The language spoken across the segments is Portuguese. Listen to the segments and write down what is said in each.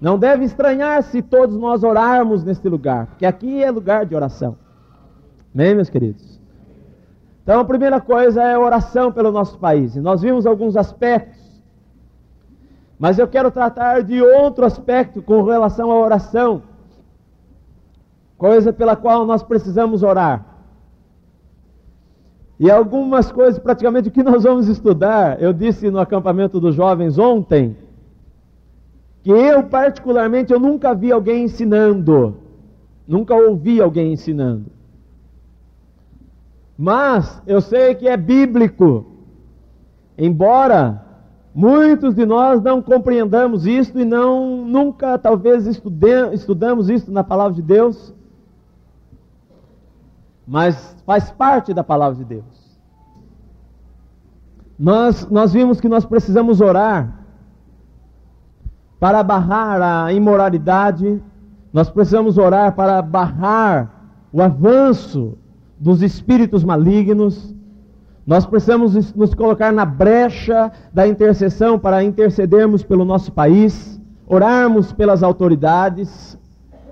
Não deve estranhar se todos nós orarmos neste lugar, porque aqui é lugar de oração. Amém, meus queridos? Então, a primeira coisa é oração pelo nosso país. E nós vimos alguns aspectos, mas eu quero tratar de outro aspecto com relação à oração, coisa pela qual nós precisamos orar. E algumas coisas, praticamente, que nós vamos estudar, eu disse no acampamento dos jovens ontem, que eu particularmente eu nunca vi alguém ensinando, nunca ouvi alguém ensinando. Mas eu sei que é bíblico. Embora muitos de nós não compreendamos isto e não nunca talvez estude, estudamos isso na palavra de Deus, mas faz parte da palavra de Deus. Nós, nós vimos que nós precisamos orar para barrar a imoralidade, nós precisamos orar para barrar o avanço dos espíritos malignos. Nós precisamos nos colocar na brecha da intercessão para intercedermos pelo nosso país, orarmos pelas autoridades.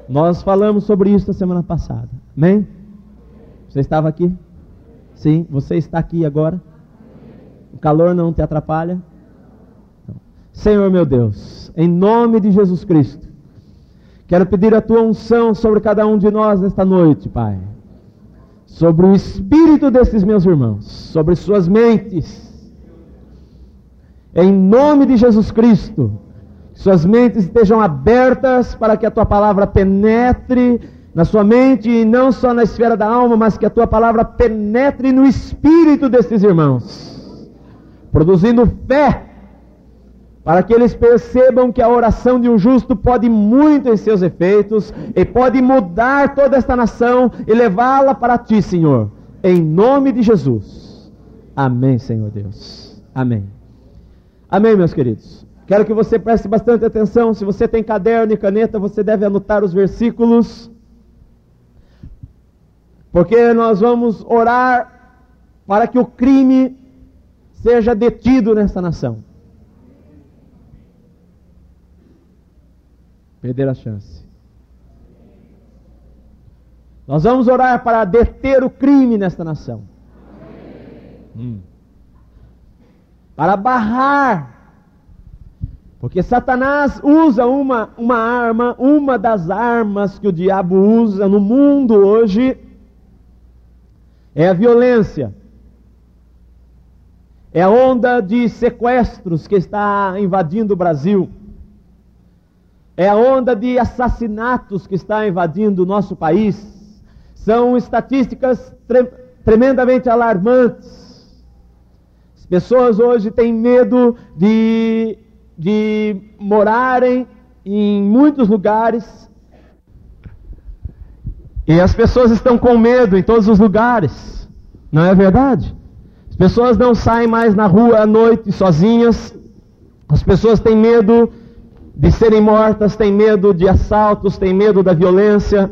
Nós falamos sobre isso na semana passada. Amém? Você estava aqui? Sim, você está aqui agora? O calor não te atrapalha? Senhor meu Deus, em nome de Jesus Cristo, quero pedir a tua unção sobre cada um de nós nesta noite, Pai. Sobre o espírito desses meus irmãos, sobre suas mentes. Em nome de Jesus Cristo, suas mentes estejam abertas para que a tua palavra penetre na sua mente e não só na esfera da alma, mas que a tua palavra penetre no espírito desses irmãos, produzindo fé, para que eles percebam que a oração de um justo pode muito em seus efeitos e pode mudar toda esta nação e levá-la para ti, Senhor, em nome de Jesus. Amém, Senhor Deus. Amém. Amém, meus queridos. Quero que você preste bastante atenção. Se você tem caderno e caneta, você deve anotar os versículos porque nós vamos orar para que o crime seja detido nessa nação. Perder a chance. Nós vamos orar para deter o crime nesta nação. Hum. Para barrar. Porque Satanás usa uma, uma arma, uma das armas que o diabo usa no mundo hoje é a violência, é a onda de sequestros que está invadindo o Brasil, é a onda de assassinatos que está invadindo o nosso país. São estatísticas tre tremendamente alarmantes. As pessoas hoje têm medo de, de morarem em muitos lugares e as pessoas estão com medo em todos os lugares. Não é verdade? As pessoas não saem mais na rua à noite sozinhas. As pessoas têm medo de serem mortas, têm medo de assaltos, têm medo da violência.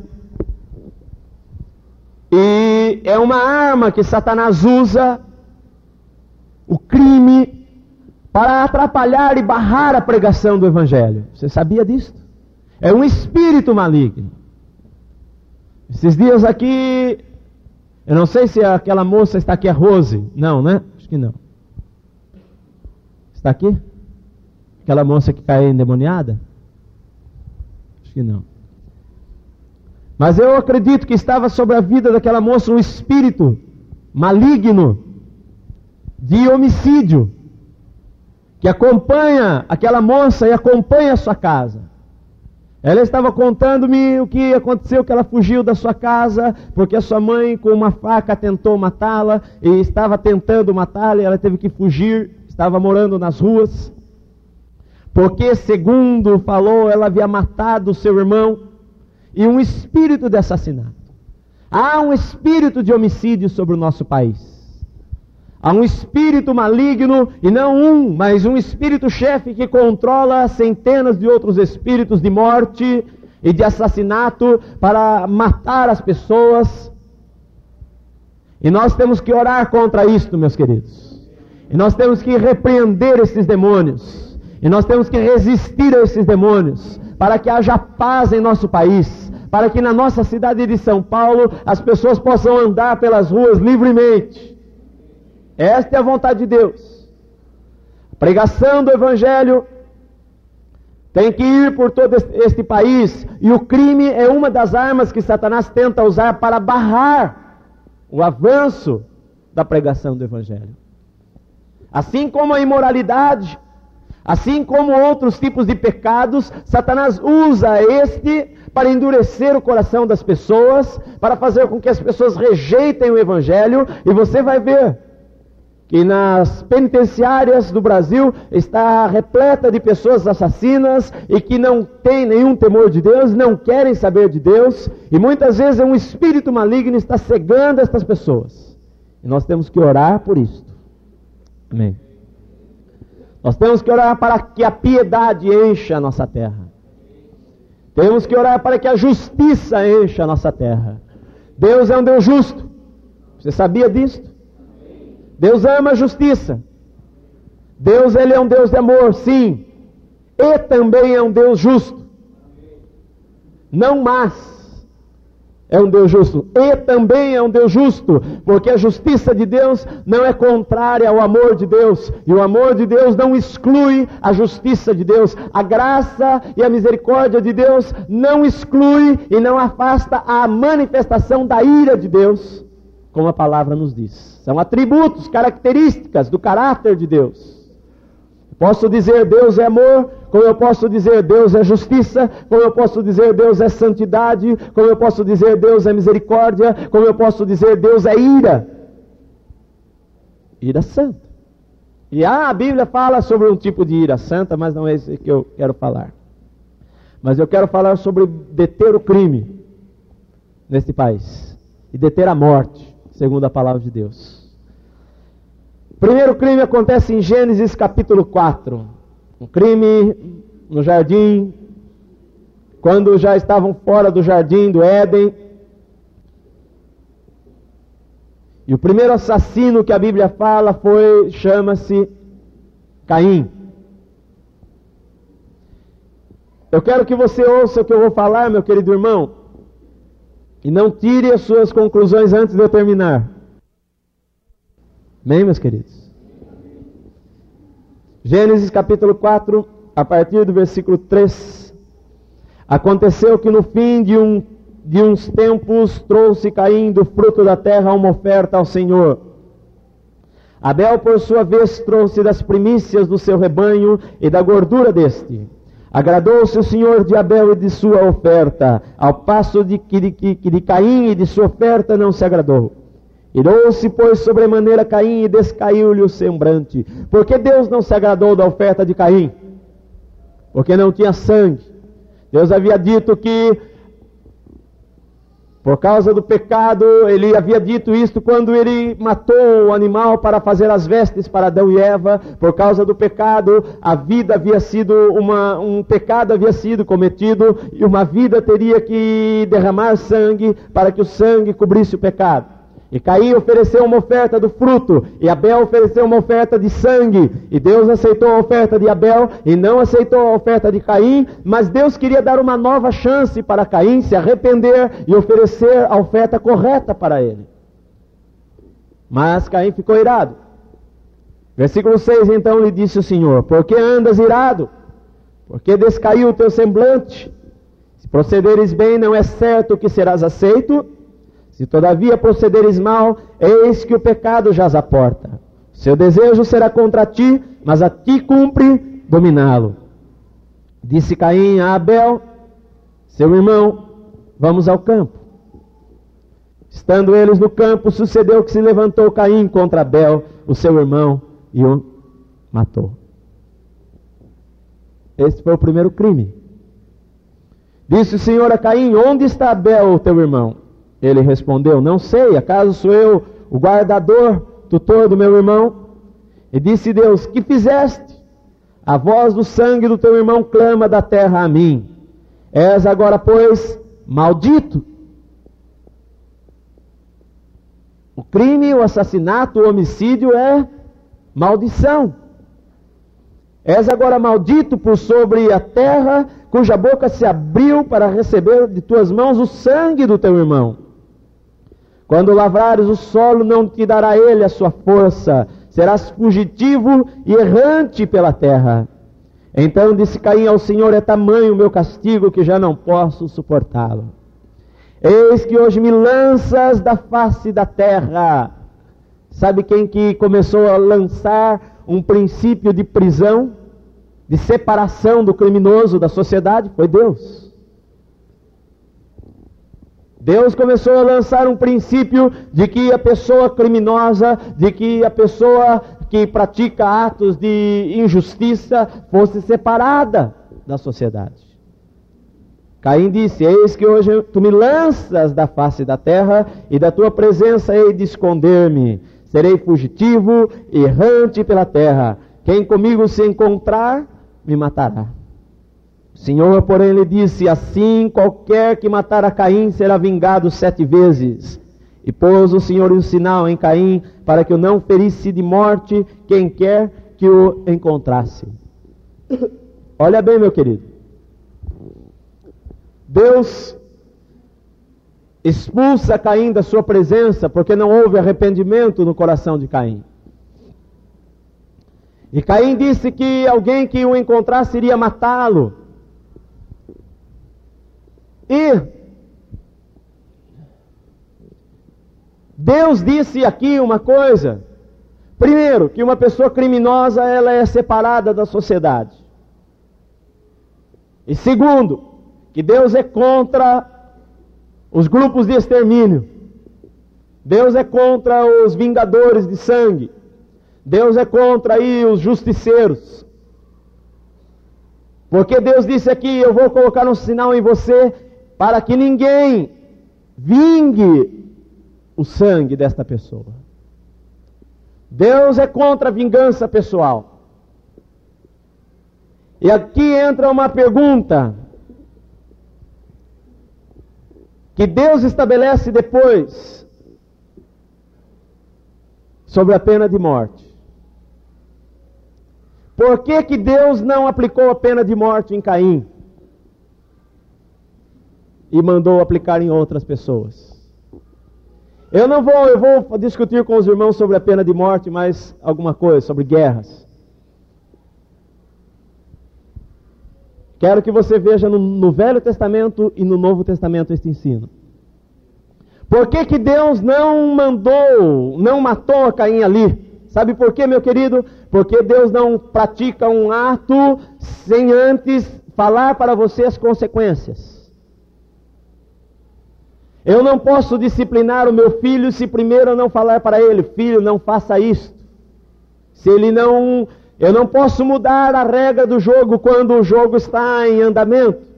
E é uma arma que Satanás usa, o crime, para atrapalhar e barrar a pregação do Evangelho. Você sabia disso? É um espírito maligno. Esses dias aqui, eu não sei se aquela moça está aqui, a Rose. Não, né? Acho que não. Está aqui? Aquela moça que caiu endemoniada? Acho que não. Mas eu acredito que estava sobre a vida daquela moça um espírito maligno de homicídio que acompanha aquela moça e acompanha a sua casa. Ela estava contando-me o que aconteceu, que ela fugiu da sua casa, porque a sua mãe com uma faca tentou matá-la, e estava tentando matá-la, e ela teve que fugir, estava morando nas ruas. Porque, segundo falou, ela havia matado seu irmão, e um espírito de assassinato. Há um espírito de homicídio sobre o nosso país. Há um espírito maligno, e não um, mas um espírito chefe que controla centenas de outros espíritos de morte e de assassinato para matar as pessoas. E nós temos que orar contra isto, meus queridos. E nós temos que repreender esses demônios. E nós temos que resistir a esses demônios, para que haja paz em nosso país, para que na nossa cidade de São Paulo as pessoas possam andar pelas ruas livremente. Esta é a vontade de Deus. A pregação do Evangelho tem que ir por todo este país, e o crime é uma das armas que Satanás tenta usar para barrar o avanço da pregação do Evangelho. Assim como a imoralidade, assim como outros tipos de pecados, Satanás usa este para endurecer o coração das pessoas, para fazer com que as pessoas rejeitem o Evangelho, e você vai ver que nas penitenciárias do Brasil está repleta de pessoas assassinas e que não têm nenhum temor de Deus, não querem saber de Deus, e muitas vezes um espírito maligno está cegando estas pessoas. E nós temos que orar por isto. Amém. Nós temos que orar para que a piedade encha a nossa terra. Temos que orar para que a justiça encha a nossa terra. Deus é um Deus justo. Você sabia disto? Deus ama a justiça. Deus ele é um Deus de amor, sim. E também é um Deus justo. Não mais. É um Deus justo. E também é um Deus justo, porque a justiça de Deus não é contrária ao amor de Deus, e o amor de Deus não exclui a justiça de Deus. A graça e a misericórdia de Deus não exclui e não afasta a manifestação da ira de Deus como a palavra nos diz. São atributos, características do caráter de Deus. Posso dizer Deus é amor, como eu posso dizer Deus é justiça, como eu posso dizer Deus é santidade, como eu posso dizer Deus é misericórdia, como eu posso dizer Deus é ira. Ira santa. E ah, a Bíblia fala sobre um tipo de ira santa, mas não é esse que eu quero falar. Mas eu quero falar sobre deter o crime neste país e deter a morte segundo a palavra de Deus. Primeiro crime acontece em Gênesis capítulo 4. Um crime no jardim, quando já estavam fora do jardim do Éden. E o primeiro assassino que a Bíblia fala foi, chama-se Caim. Eu quero que você ouça o que eu vou falar, meu querido irmão. E não tire as suas conclusões antes de eu terminar. Amém, meus queridos? Gênesis capítulo 4, a partir do versículo 3. Aconteceu que no fim de, um, de uns tempos trouxe Caim do fruto da terra uma oferta ao Senhor. Abel, por sua vez, trouxe das primícias do seu rebanho e da gordura deste. Agradou-se o Senhor de Abel e de sua oferta, ao passo de que de, que de Caim e de sua oferta não se agradou. Irou-se, pois, sobremaneira Caim e descaiu-lhe o semblante. Por que Deus não se agradou da oferta de Caim? Porque não tinha sangue. Deus havia dito que por causa do pecado, ele havia dito isto quando ele matou o animal para fazer as vestes para Adão e Eva. Por causa do pecado, a vida havia sido uma, um pecado havia sido cometido e uma vida teria que derramar sangue para que o sangue cobrisse o pecado. E Caim ofereceu uma oferta do fruto, e Abel ofereceu uma oferta de sangue. E Deus aceitou a oferta de Abel e não aceitou a oferta de Caim, mas Deus queria dar uma nova chance para Caim se arrepender e oferecer a oferta correta para ele. Mas Caim ficou irado. Versículo 6: Então lhe disse o Senhor: Por que andas irado? Porque descaiu o teu semblante? Se procederes bem, não é certo que serás aceito se todavia procederes mal, eis que o pecado jaz à porta. Seu desejo será contra ti, mas a ti cumpre dominá-lo. Disse Caim a Abel, seu irmão, vamos ao campo. Estando eles no campo, sucedeu que se levantou Caim contra Abel, o seu irmão, e o matou. Este foi o primeiro crime. Disse o Senhor a Caim: Onde está Abel, teu irmão? Ele respondeu: Não sei, acaso sou eu o guardador, tutor do meu irmão? E disse Deus: Que fizeste? A voz do sangue do teu irmão clama da terra a mim. És agora, pois, maldito. O crime, o assassinato, o homicídio é maldição. És agora maldito por sobre a terra, cuja boca se abriu para receber de tuas mãos o sangue do teu irmão. Quando lavrares o solo, não te dará ele a sua força, serás fugitivo e errante pela terra. Então disse Caim ao Senhor: É tamanho o meu castigo que já não posso suportá-lo. Eis que hoje me lanças da face da terra. Sabe quem que começou a lançar um princípio de prisão, de separação do criminoso da sociedade? Foi Deus. Deus começou a lançar um princípio de que a pessoa criminosa, de que a pessoa que pratica atos de injustiça fosse separada da sociedade. Caim disse: Eis que hoje tu me lanças da face da terra, e da tua presença hei de esconder-me. Serei fugitivo, errante pela terra. Quem comigo se encontrar, me matará. Senhor, porém, lhe disse: Assim qualquer que matar a Caim será vingado sete vezes. E pôs o Senhor um sinal em Caim, para que o não ferisse de morte quem quer que o encontrasse. Olha bem, meu querido. Deus expulsa Caim da sua presença porque não houve arrependimento no coração de Caim. E Caim disse que alguém que o encontrasse iria matá-lo. E Deus disse aqui uma coisa. Primeiro, que uma pessoa criminosa ela é separada da sociedade. E segundo, que Deus é contra os grupos de extermínio. Deus é contra os vingadores de sangue. Deus é contra aí os justiceiros. Porque Deus disse aqui: Eu vou colocar um sinal em você para que ninguém vingue o sangue desta pessoa. Deus é contra a vingança pessoal. E aqui entra uma pergunta que Deus estabelece depois sobre a pena de morte. Por que, que Deus não aplicou a pena de morte em Caim? E mandou aplicar em outras pessoas. Eu não vou, eu vou discutir com os irmãos sobre a pena de morte, mas alguma coisa sobre guerras. Quero que você veja no, no, Velho Testamento e no Novo Testamento este ensino. Por que, que Deus não mandou, não matou a Caim ali? Sabe por quê, meu querido? Porque Deus não pratica um ato sem antes falar para você as consequências. Eu não posso disciplinar o meu filho se primeiro eu não falar para ele, filho, não faça isto. Se ele não, eu não posso mudar a regra do jogo quando o jogo está em andamento.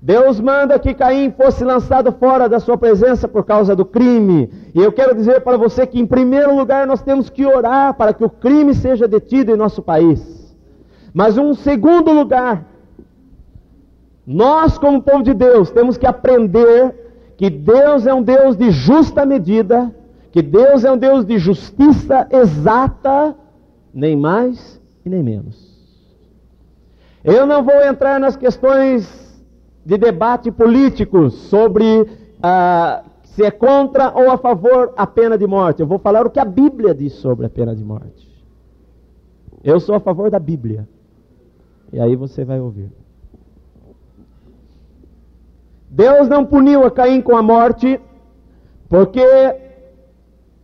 Deus manda que Caim fosse lançado fora da sua presença por causa do crime. E eu quero dizer para você que, em primeiro lugar, nós temos que orar para que o crime seja detido em nosso país. Mas, um segundo lugar, nós, como povo de Deus, temos que aprender que Deus é um Deus de justa medida, que Deus é um Deus de justiça exata, nem mais e nem menos. Eu não vou entrar nas questões de debate políticos sobre ah, se é contra ou a favor a pena de morte. Eu vou falar o que a Bíblia diz sobre a pena de morte. Eu sou a favor da Bíblia. E aí você vai ouvir. Deus não puniu a Caim com a morte, porque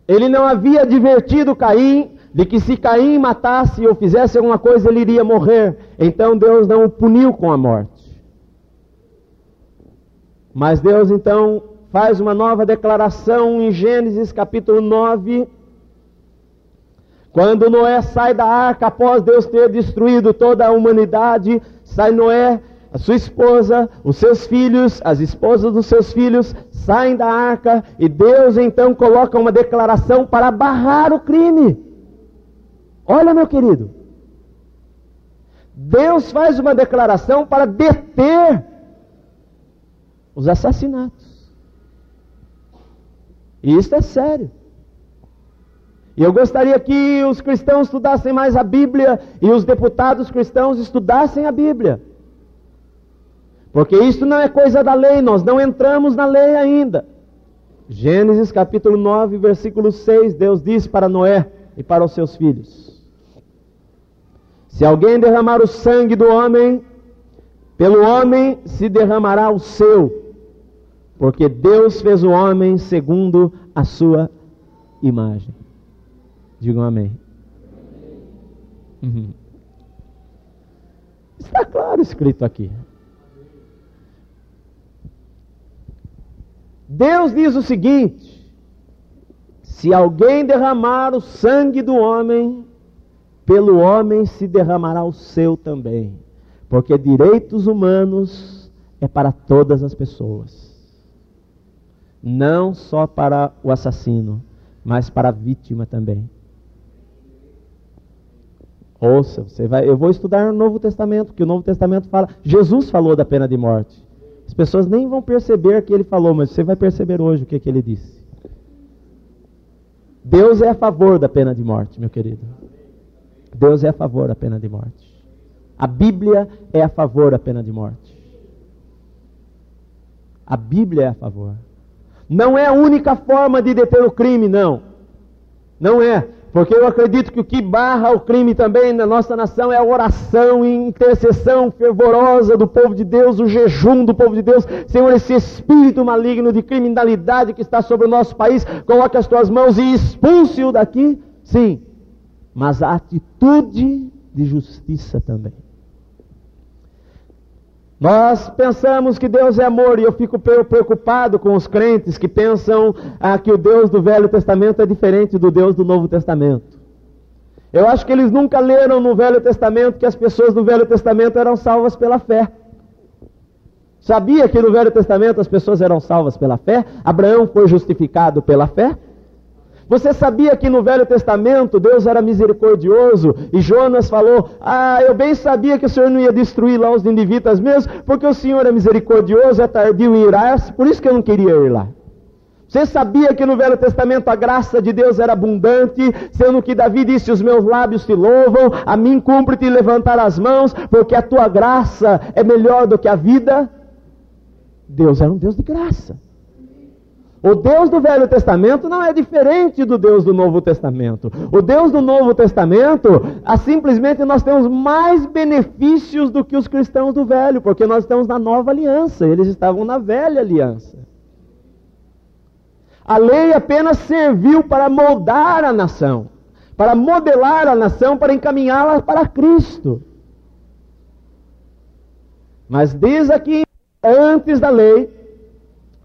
ele não havia advertido Caim de que se Caim matasse ou fizesse alguma coisa, ele iria morrer. Então Deus não o puniu com a morte. Mas Deus então faz uma nova declaração em Gênesis capítulo 9. Quando Noé sai da arca após Deus ter destruído toda a humanidade, sai Noé a sua esposa, os seus filhos, as esposas dos seus filhos saem da arca e Deus então coloca uma declaração para barrar o crime. Olha, meu querido. Deus faz uma declaração para deter os assassinatos. E isso é sério. E eu gostaria que os cristãos estudassem mais a Bíblia e os deputados cristãos estudassem a Bíblia. Porque isso não é coisa da lei, nós não entramos na lei ainda. Gênesis capítulo 9, versículo 6, Deus diz para Noé e para os seus filhos: Se alguém derramar o sangue do homem, pelo homem se derramará o seu, porque Deus fez o homem segundo a sua imagem. Digam amém. Uhum. Está claro escrito aqui. Deus diz o seguinte: se alguém derramar o sangue do homem, pelo homem se derramará o seu também, porque direitos humanos é para todas as pessoas, não só para o assassino, mas para a vítima também. Ouça, você vai, eu vou estudar o Novo Testamento, que o Novo Testamento fala, Jesus falou da pena de morte. As pessoas nem vão perceber que ele falou, mas você vai perceber hoje o que, que ele disse. Deus é a favor da pena de morte, meu querido. Deus é a favor da pena de morte. A Bíblia é a favor da pena de morte. A Bíblia é a favor. Não é a única forma de deter o crime, não. Não é. Porque eu acredito que o que barra o crime também na nossa nação é a oração e intercessão fervorosa do povo de Deus, o jejum do povo de Deus. Senhor, esse espírito maligno de criminalidade que está sobre o nosso país, coloque as tuas mãos e expulse-o daqui. Sim, mas a atitude de justiça também. Nós pensamos que Deus é amor e eu fico preocupado com os crentes que pensam ah, que o Deus do Velho Testamento é diferente do Deus do Novo Testamento. Eu acho que eles nunca leram no Velho Testamento que as pessoas do Velho Testamento eram salvas pela fé. Sabia que no Velho Testamento as pessoas eram salvas pela fé? Abraão foi justificado pela fé? Você sabia que no Velho Testamento Deus era misericordioso e Jonas falou: Ah, eu bem sabia que o Senhor não ia destruir lá os ninivitas mesmo, porque o Senhor é misericordioso, é tardio em irar, por isso que eu não queria ir lá. Você sabia que no Velho Testamento a graça de Deus era abundante, sendo que Davi disse: Os meus lábios te louvam, a mim cumpre-te levantar as mãos, porque a tua graça é melhor do que a vida? Deus era um Deus de graça. O Deus do Velho Testamento não é diferente do Deus do Novo Testamento. O Deus do Novo Testamento, a, simplesmente nós temos mais benefícios do que os cristãos do Velho, porque nós estamos na nova aliança, eles estavam na velha aliança. A lei apenas serviu para moldar a nação, para modelar a nação, para encaminhá-la para Cristo. Mas diz aqui, antes da lei,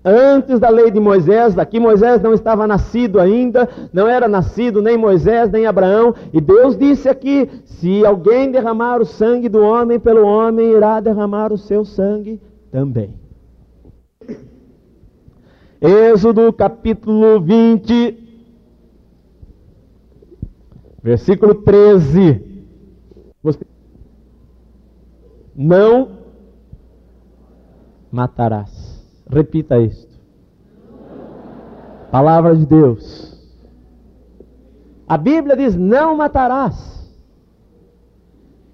Antes da lei de Moisés, daqui Moisés não estava nascido ainda, não era nascido nem Moisés nem Abraão, e Deus disse aqui: se alguém derramar o sangue do homem pelo homem, irá derramar o seu sangue também. Êxodo capítulo 20, versículo 13. Não matarás. Repita isto. Palavra de Deus. A Bíblia diz: não matarás.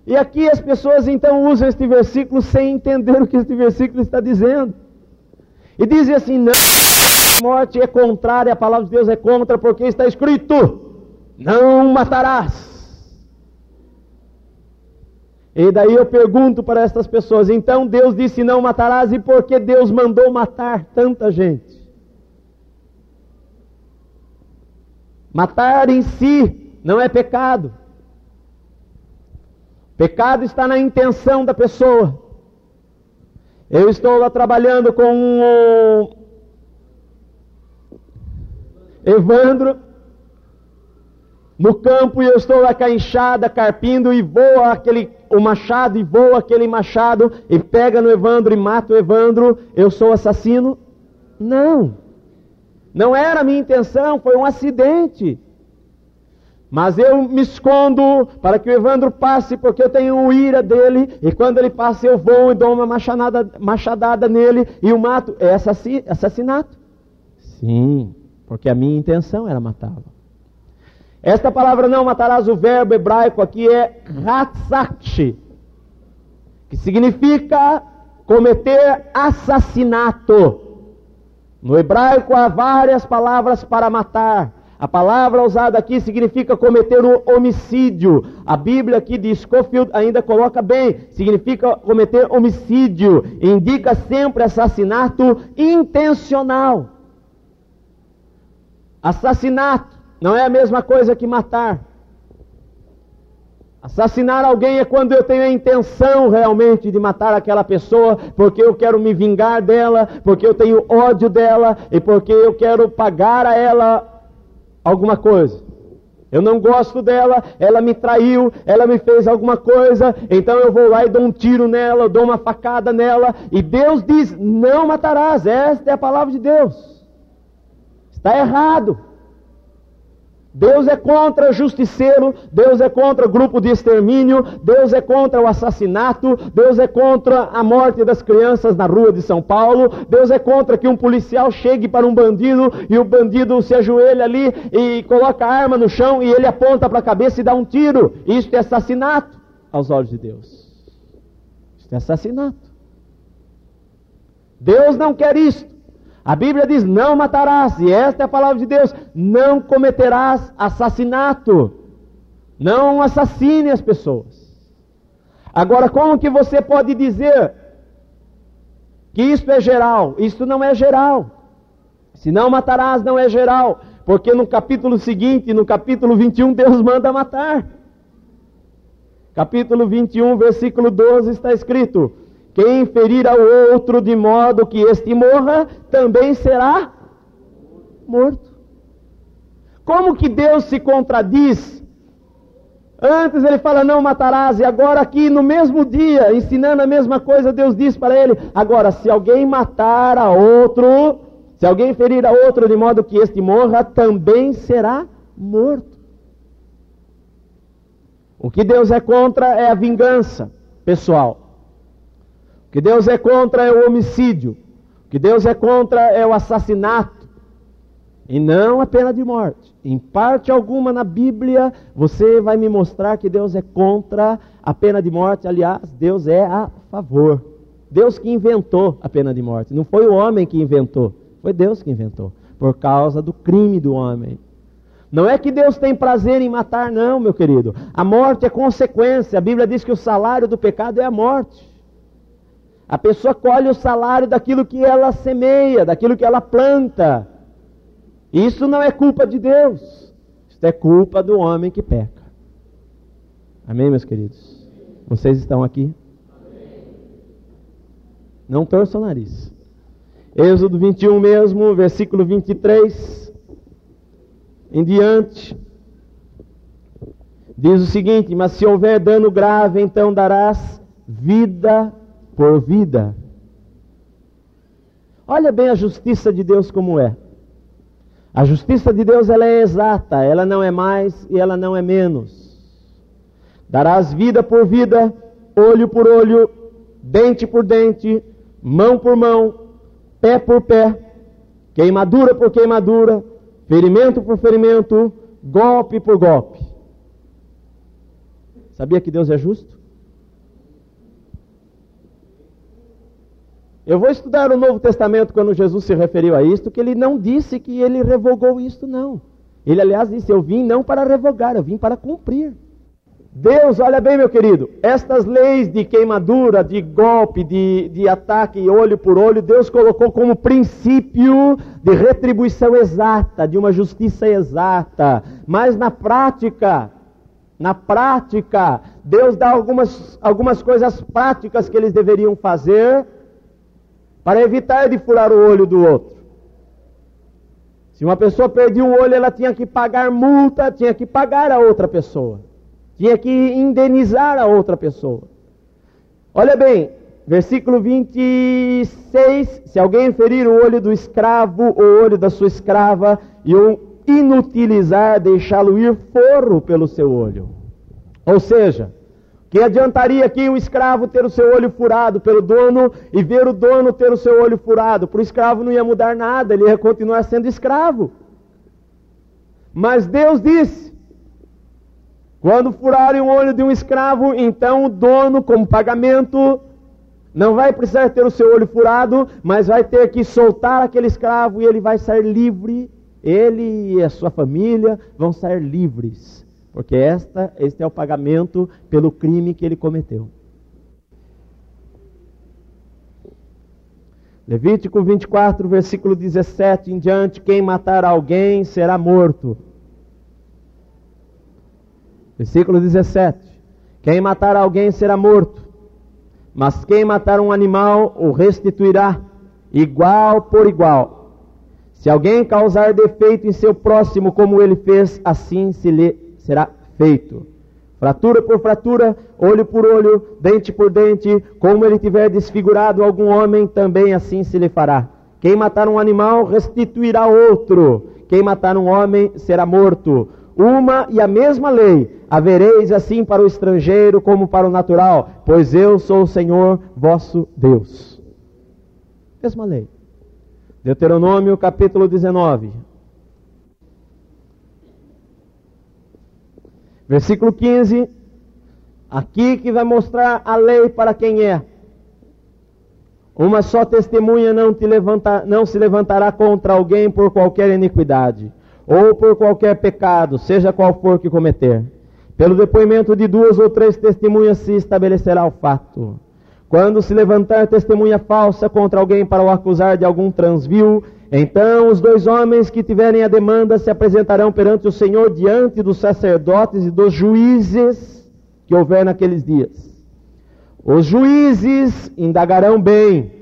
E aqui as pessoas então usam este versículo sem entender o que este versículo está dizendo. E dizem assim: não, a morte é contrária, a palavra de Deus é contra, porque está escrito: não matarás. E daí eu pergunto para estas pessoas: então Deus disse não matarás, e por que Deus mandou matar tanta gente? Matar em si não é pecado. Pecado está na intenção da pessoa. Eu estou lá trabalhando com o Evandro no campo e eu estou lá com a enxada, carpindo e voa aquele o machado e voa aquele machado e pega no Evandro e mata o Evandro, eu sou assassino? Não. Não era a minha intenção, foi um acidente. Mas eu me escondo para que o Evandro passe, porque eu tenho ira dele, e quando ele passa eu vou e dou uma machadada, machadada nele e o mato. É assassinato? Sim, porque a minha intenção era matá-lo. Esta palavra não matarás, o verbo hebraico aqui é ratzakshi, que significa cometer assassinato. No hebraico há várias palavras para matar. A palavra usada aqui significa cometer um homicídio. A Bíblia aqui de Schofield ainda coloca bem, significa cometer homicídio. Indica sempre assassinato intencional. Assassinato não é a mesma coisa que matar. Assassinar alguém é quando eu tenho a intenção realmente de matar aquela pessoa, porque eu quero me vingar dela, porque eu tenho ódio dela e porque eu quero pagar a ela alguma coisa. Eu não gosto dela, ela me traiu, ela me fez alguma coisa, então eu vou lá e dou um tiro nela, dou uma facada nela, e Deus diz: não matarás, esta é a palavra de Deus. Está errado. Deus é contra justiceiro, Deus é contra grupo de extermínio, Deus é contra o assassinato, Deus é contra a morte das crianças na rua de São Paulo, Deus é contra que um policial chegue para um bandido e o bandido se ajoelha ali e coloca a arma no chão e ele aponta para a cabeça e dá um tiro. Isto é assassinato aos olhos de Deus. Isto é assassinato. Deus não quer isto. A Bíblia diz: não matarás, e esta é a palavra de Deus: não cometerás assassinato. Não assassine as pessoas. Agora, como que você pode dizer que isto é geral? Isto não é geral. Se não matarás, não é geral. Porque no capítulo seguinte, no capítulo 21, Deus manda matar. Capítulo 21, versículo 12 está escrito: quem ferir ao outro de modo que este morra, também será morto. Como que Deus se contradiz? Antes ele fala não matarás, e agora aqui no mesmo dia, ensinando a mesma coisa, Deus diz para ele: agora, se alguém matar a outro, se alguém ferir a outro de modo que este morra, também será morto. O que Deus é contra é a vingança pessoal. O que Deus é contra é o homicídio. O que Deus é contra é o assassinato. E não a pena de morte. Em parte alguma na Bíblia, você vai me mostrar que Deus é contra a pena de morte. Aliás, Deus é a favor. Deus que inventou a pena de morte. Não foi o homem que inventou, foi Deus que inventou. Por causa do crime do homem. Não é que Deus tem prazer em matar, não, meu querido. A morte é consequência. A Bíblia diz que o salário do pecado é a morte. A pessoa colhe o salário daquilo que ela semeia, daquilo que ela planta. Isso não é culpa de Deus. Isso é culpa do homem que peca. Amém, meus queridos? Vocês estão aqui? Não torça o nariz. Êxodo 21 mesmo, versículo 23 em diante. Diz o seguinte: Mas se houver dano grave, então darás vida por vida. Olha bem a justiça de Deus como é. A justiça de Deus ela é exata, ela não é mais e ela não é menos. Darás vida por vida, olho por olho, dente por dente, mão por mão, pé por pé, queimadura por queimadura, ferimento por ferimento, golpe por golpe. Sabia que Deus é justo? Eu vou estudar o Novo Testamento quando Jesus se referiu a isto, que ele não disse que ele revogou isto, não. Ele, aliás, disse: Eu vim não para revogar, eu vim para cumprir. Deus, olha bem, meu querido, estas leis de queimadura, de golpe, de, de ataque olho por olho, Deus colocou como princípio de retribuição exata, de uma justiça exata. Mas na prática, na prática, Deus dá algumas, algumas coisas práticas que eles deveriam fazer para evitar de furar o olho do outro. Se uma pessoa perdia o olho, ela tinha que pagar multa, tinha que pagar a outra pessoa, tinha que indenizar a outra pessoa. Olha bem, versículo 26: se alguém ferir o olho do escravo, o olho da sua escrava, e o inutilizar, deixá-lo ir forro pelo seu olho. Ou seja, que adiantaria aqui o escravo ter o seu olho furado pelo dono e ver o dono ter o seu olho furado? Para o escravo não ia mudar nada, ele ia continuar sendo escravo. Mas Deus disse: Quando furarem o olho de um escravo, então o dono, como pagamento, não vai precisar ter o seu olho furado, mas vai ter que soltar aquele escravo e ele vai sair livre. Ele e a sua família vão sair livres, porque esta, este é o pagamento pelo crime que ele cometeu. Levítico 24, versículo 17 em diante: quem matar alguém será morto. Versículo 17: Quem matar alguém será morto, mas quem matar um animal o restituirá, igual por igual. Se alguém causar defeito em seu próximo, como ele fez, assim se lhe será feito. Fratura por fratura, olho por olho, dente por dente, como ele tiver desfigurado algum homem, também assim se lhe fará. Quem matar um animal restituirá outro. Quem matar um homem será morto. Uma e a mesma lei havereis assim para o estrangeiro como para o natural, pois eu sou o Senhor vosso Deus. Mesma lei. Deuteronômio capítulo 19. Versículo 15, aqui que vai mostrar a lei para quem é. Uma só testemunha não, te levanta, não se levantará contra alguém por qualquer iniquidade, ou por qualquer pecado, seja qual for que cometer. Pelo depoimento de duas ou três testemunhas se estabelecerá o fato. Quando se levantar testemunha falsa contra alguém para o acusar de algum transvio, então os dois homens que tiverem a demanda se apresentarão perante o Senhor diante dos sacerdotes e dos juízes que houver naqueles dias. Os juízes indagarão bem.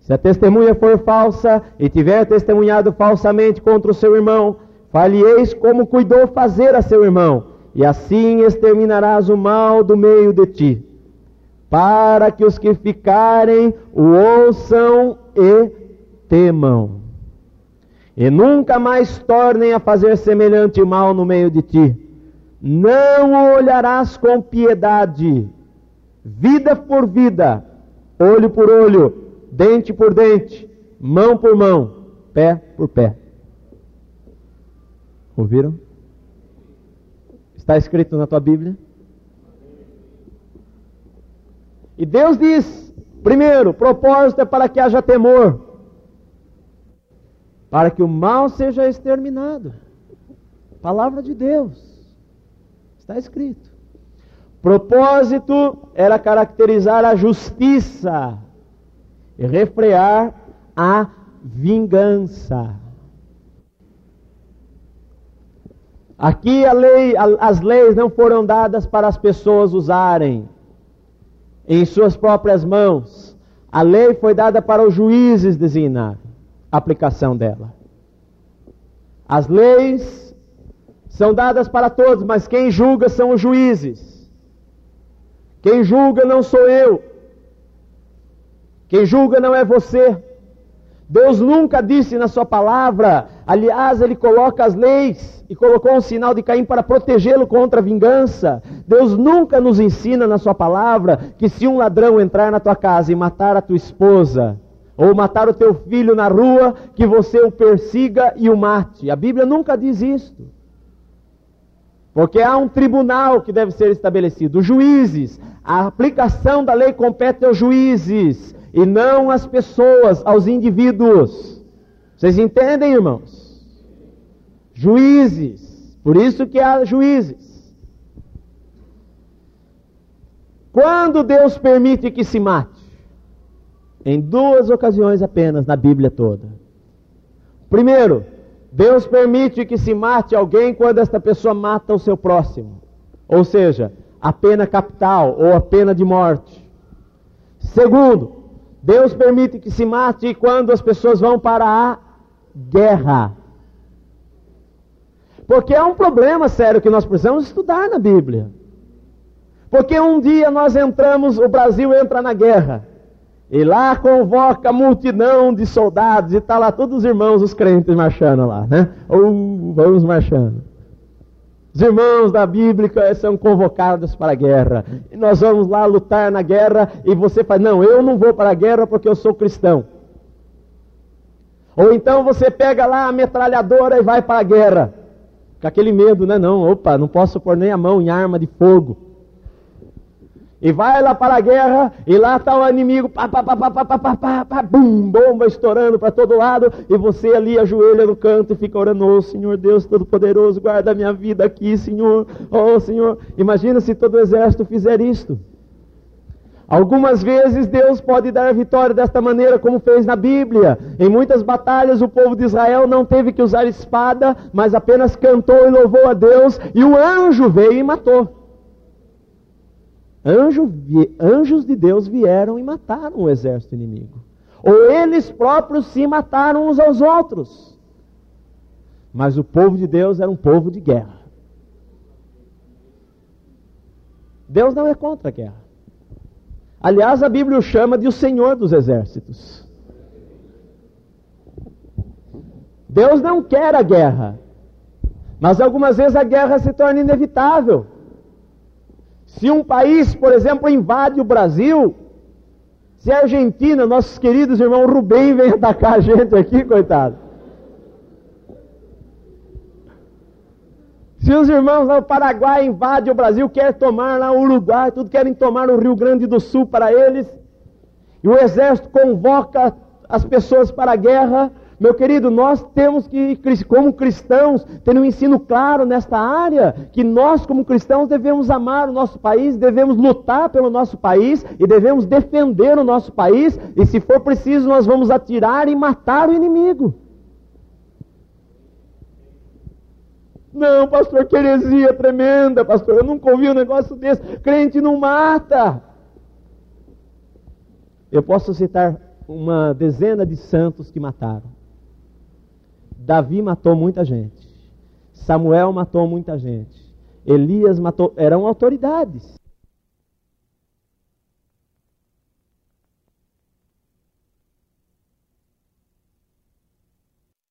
Se a testemunha for falsa e tiver testemunhado falsamente contra o seu irmão, falieis como cuidou fazer a seu irmão, e assim exterminarás o mal do meio de ti, para que os que ficarem o ouçam e temam, e nunca mais tornem a fazer semelhante mal no meio de ti. Não olharás com piedade, vida por vida, olho por olho, dente por dente, mão por mão, pé por pé. Ouviram? Está escrito na tua Bíblia? E Deus diz: primeiro, propósito é para que haja temor para que o mal seja exterminado. Palavra de Deus. Está escrito. Propósito era caracterizar a justiça e refrear a vingança. Aqui lei, as leis não foram dadas para as pessoas usarem em suas próprias mãos. A lei foi dada para os juízes designar aplicação dela. As leis são dadas para todos, mas quem julga são os juízes. Quem julga não sou eu. Quem julga não é você. Deus nunca disse na sua palavra, aliás, ele coloca as leis e colocou um sinal de Caim para protegê-lo contra a vingança. Deus nunca nos ensina na sua palavra que se um ladrão entrar na tua casa e matar a tua esposa, ou matar o teu filho na rua, que você o persiga e o mate. A Bíblia nunca diz isto. Porque há um tribunal que deve ser estabelecido, juízes. A aplicação da lei compete aos juízes e não às pessoas, aos indivíduos. Vocês entendem, irmãos? Juízes. Por isso que há juízes. Quando Deus permite que se mate? Em duas ocasiões apenas na Bíblia toda. Primeiro, Deus permite que se mate alguém quando esta pessoa mata o seu próximo, ou seja, a pena capital ou a pena de morte. Segundo, Deus permite que se mate quando as pessoas vão para a guerra. Porque é um problema sério que nós precisamos estudar na Bíblia. Porque um dia nós entramos, o Brasil entra na guerra. E lá convoca a multidão de soldados, e está lá todos os irmãos, os crentes marchando lá, né? Ou vamos marchando. Os irmãos da Bíblia são convocados para a guerra. E nós vamos lá lutar na guerra, e você fala, não, eu não vou para a guerra porque eu sou cristão. Ou então você pega lá a metralhadora e vai para a guerra. Com aquele medo, né? Não, opa, não posso pôr nem a mão em arma de fogo. E vai lá para a guerra, e lá está o inimigo, pá, pá, pá, pá, pá, pá, pá, pá, pá, bum, bomba estourando para todo lado, e você ali ajoelha no canto e fica orando, oh Senhor Deus Todo-Poderoso, guarda minha vida aqui, Senhor, oh Senhor. Imagina se todo o exército fizer isto. Algumas vezes Deus pode dar a vitória desta maneira, como fez na Bíblia. Em muitas batalhas o povo de Israel não teve que usar espada, mas apenas cantou e louvou a Deus, e o anjo veio e matou. Anjo, anjos de Deus vieram e mataram o exército inimigo. Ou eles próprios se mataram uns aos outros. Mas o povo de Deus era um povo de guerra. Deus não é contra a guerra. Aliás, a Bíblia o chama de o Senhor dos Exércitos. Deus não quer a guerra, mas algumas vezes a guerra se torna inevitável. Se um país, por exemplo, invade o Brasil, se a Argentina, nossos queridos irmãos Rubem vem atacar a gente aqui, coitado. Se os irmãos lá do Paraguai invadem o Brasil, querem tomar lá o Uruguai, tudo querem tomar o Rio Grande do Sul para eles, e o exército convoca as pessoas para a guerra, meu querido, nós temos que, como cristãos, ter um ensino claro nesta área, que nós, como cristãos, devemos amar o nosso país, devemos lutar pelo nosso país e devemos defender o nosso país, e se for preciso, nós vamos atirar e matar o inimigo. Não, pastor, que heresia tremenda, pastor, eu nunca ouvi um negócio desse. Crente não mata. Eu posso citar uma dezena de santos que mataram. Davi matou muita gente. Samuel matou muita gente. Elias matou. Eram autoridades.